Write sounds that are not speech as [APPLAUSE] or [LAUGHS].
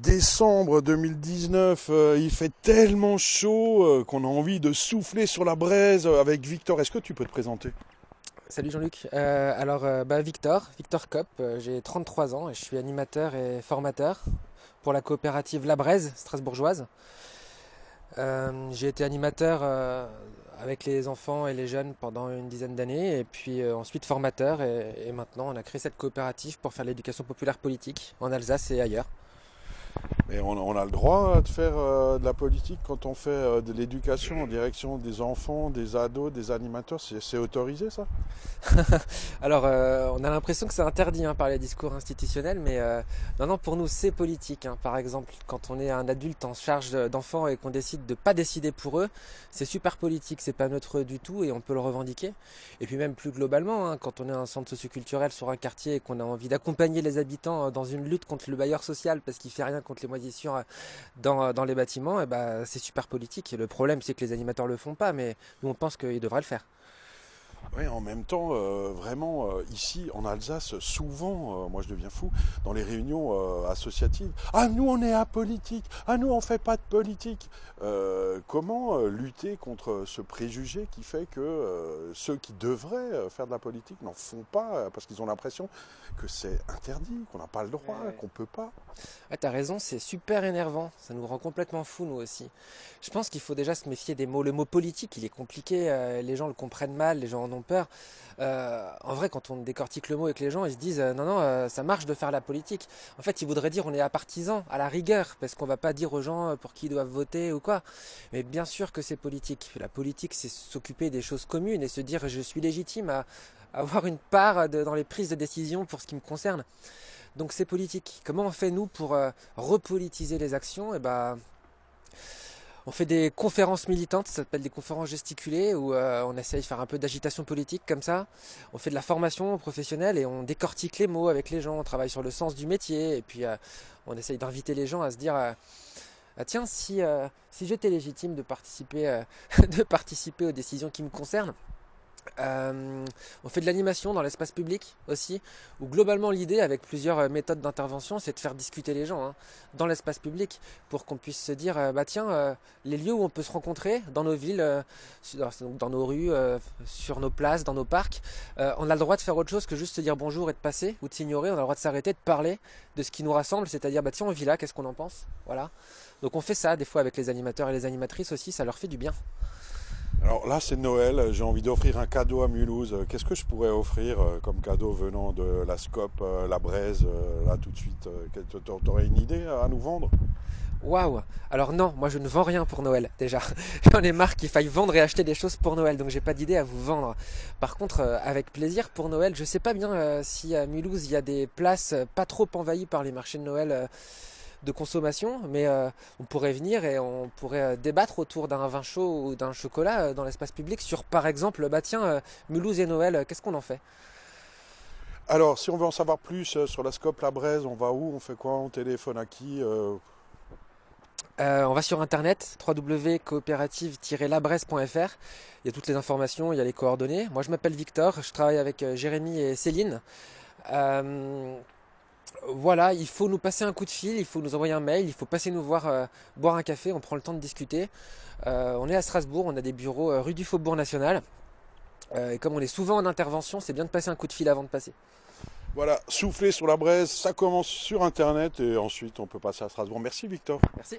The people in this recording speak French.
décembre 2019, euh, il fait tellement chaud euh, qu'on a envie de souffler sur la braise avec Victor. Est-ce que tu peux te présenter? Salut Jean-Luc. Euh, alors bah, Victor, Victor Cop, j'ai 33 ans et je suis animateur et formateur pour la coopérative La Braise strasbourgeoise. j'ai été animateur avec les enfants et les jeunes pendant une dizaine d'années et puis ensuite formateur et maintenant on a créé cette coopérative pour faire l'éducation populaire politique en Alsace et ailleurs. On, a le droit de faire euh, de la politique quand on fait euh, de l'éducation en direction des enfants, des ados, des animateurs. C'est autorisé ça? [LAUGHS] Alors, euh, on a l'impression que c'est interdit hein, par les discours institutionnels, mais non, non, pour nous c'est politique. Hein. Par exemple, quand on est un adulte en charge d'enfants et qu'on décide de ne pas décider pour eux, c'est super politique, c'est pas neutre du tout et on peut le revendiquer. Et puis même plus globalement, hein, quand on est un centre socioculturel sur un quartier et qu'on a envie d'accompagner les habitants dans une lutte contre le bailleur social parce qu'il fait rien contre les moisissures dans, dans les bâtiments, et eh ben, c'est super politique. le problème, c'est que les animateurs le font pas, mais nous, on pense qu'ils devraient le faire. Oui, en même temps, euh, vraiment, euh, ici en Alsace, souvent, moi je deviens fou, dans les réunions associatives, ah nous on est apolitique, ah nous on fait pas de politique. comment lutter contre ce préjugé qui fait que ceux qui devraient faire de la politique n'en font pas parce qu'ils ont l'impression que c'est interdit, qu'on n'a pas le droit, qu'on peut pas. Ah, t'as raison, c'est super énervant, ça nous rend complètement fous nous aussi. Je pense qu'il faut déjà se méfier des mots. Le mot politique, il est compliqué, les gens le comprennent mal, les gens en ont peur. Euh, en vrai, quand on décortique le mot avec les gens, ils se disent euh, non, non, euh, ça marche de faire la politique. En fait, ils voudraient dire on est à partisan, à la rigueur, parce qu'on va pas dire aux gens pour qui ils doivent voter ou quoi. Mais bien sûr que c'est politique. La politique, c'est s'occuper des choses communes et se dire je suis légitime à avoir une part dans les prises de décision pour ce qui me concerne. Donc c'est politique. Comment on fait nous pour repolitiser les actions? Eh ben, on fait des conférences militantes, ça s'appelle des conférences gesticulées, où euh, on essaye de faire un peu d'agitation politique comme ça. On fait de la formation professionnelle et on décortique les mots avec les gens, on travaille sur le sens du métier, et puis euh, on essaye d'inviter les gens à se dire euh, ah, tiens, si, si j'étais légitime de participer, [LAUGHS] de participer aux décisions qui me concernent, euh, on fait de l'animation dans l'espace public aussi, où globalement l'idée avec plusieurs euh, méthodes d'intervention, c'est de faire discuter les gens hein, dans l'espace public pour qu'on puisse se dire, euh, bah tiens, les lieux où on peut se rencontrer dans nos villes, dans nos rues, sur nos places, dans nos parcs, on a le droit de faire autre chose que juste se dire bonjour et de passer ou de s'ignorer. On a le droit de s'arrêter, de parler de ce qui nous rassemble, c'est-à-dire bah tiens, on vit là, qu'est-ce qu'on en pense, voilà. Donc on fait ça des fois avec les animateurs et les animatrices aussi, ça leur fait du bien. Alors là, c'est Noël. J'ai envie d'offrir un cadeau à Mulhouse. Qu'est-ce que je pourrais offrir euh, comme cadeau venant de la Scope, euh, la Braise, euh, là tout de suite Tu aurais une idée à nous vendre? Waouh Alors non, moi je ne vends rien pour Noël déjà. [LAUGHS] J'en ai marre qu'il faille vendre et acheter des choses pour Noël, donc j'ai pas d'idée à vous vendre. Par contre, avec plaisir pour Noël, je sais pas bien si à Mulhouse il y a des places pas trop envahies par les marchés de Noël de consommation, mais euh, on pourrait venir et on pourrait euh, débattre autour d'un vin chaud ou d'un chocolat euh, dans l'espace public sur, par exemple, bah tiens, Mulhouse et Noël, qu'est-ce qu'on en fait? Alors, si on veut en savoir plus sur la Scope La Braise, on va où? On fait quoi? On téléphone à qui on va sur internet www.coopérative-labraise.fr. Il y a toutes les informations, il y a les coordonnées. Moi, je m'appelle Victor, je travaille avec Jérémy et Céline voilà, il faut nous passer un coup de fil, il faut nous envoyer un mail, il faut passer nous voir euh, boire un café, on prend le temps de discuter. Euh, on est à Strasbourg, on a des bureaux euh, rue du Faubourg National. et comme on est souvent en intervention, c'est bien de passer un coup de fil avant de passer. Voilà, souffler sur la braise, ça commence sur internet et ensuite on peut passer à Strasbourg. Merci Victor. Merci.